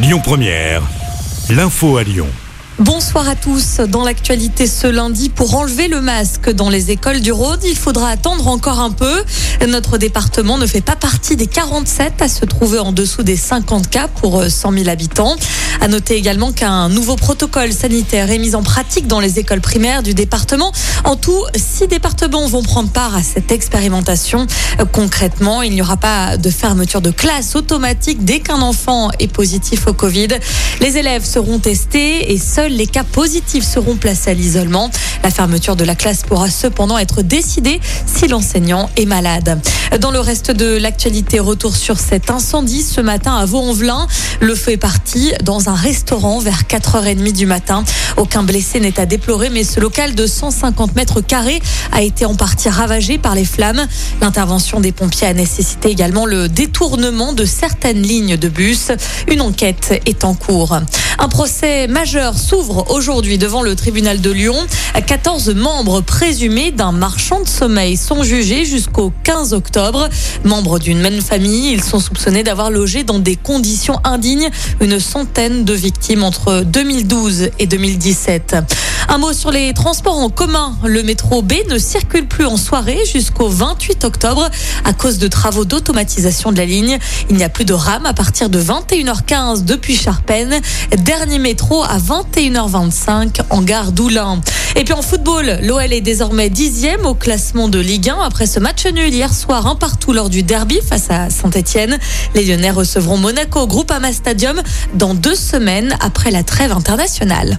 Lyon Première, l'info à Lyon. Bonsoir à tous. Dans l'actualité ce lundi, pour enlever le masque dans les écoles du Rhône, il faudra attendre encore un peu. Notre département ne fait pas partie des 47 à se trouver en dessous des 50 cas pour 100 000 habitants. À noter également qu'un nouveau protocole sanitaire est mis en pratique dans les écoles primaires du département. En tout, six départements vont prendre part à cette expérimentation. Concrètement, il n'y aura pas de fermeture de classe automatique dès qu'un enfant est positif au Covid. Les élèves seront testés et seuls les cas positifs seront placés à l'isolement. La fermeture de la classe pourra cependant être décidée si l'enseignant est malade. Dans le reste de l'actualité, retour sur cet incendie ce matin à Vaux-en-Velin. Le feu est parti dans restaurant vers 4h30 du matin. Aucun blessé n'est à déplorer, mais ce local de 150 mètres carrés a été en partie ravagé par les flammes. L'intervention des pompiers a nécessité également le détournement de certaines lignes de bus. Une enquête est en cours. Un procès majeur s'ouvre aujourd'hui devant le tribunal de Lyon. 14 membres présumés d'un marchand de sommeil sont jugés jusqu'au 15 octobre. Membres d'une même famille, ils sont soupçonnés d'avoir logé dans des conditions indignes une centaine de victimes entre 2012 et 2017. Un mot sur les transports en commun. Le métro B ne circule plus en soirée jusqu'au 28 octobre à cause de travaux d'automatisation de la ligne. Il n'y a plus de rame à partir de 21h15 depuis Charpennes. Dernier métro à 21h25 en gare d'Oulin. Et puis en football, l'OL est désormais dixième au classement de Ligue 1 après ce match nul hier soir un partout lors du derby face à Saint-Etienne. Les Lyonnais recevront Monaco au Groupama Stadium dans deux semaines après la trêve internationale.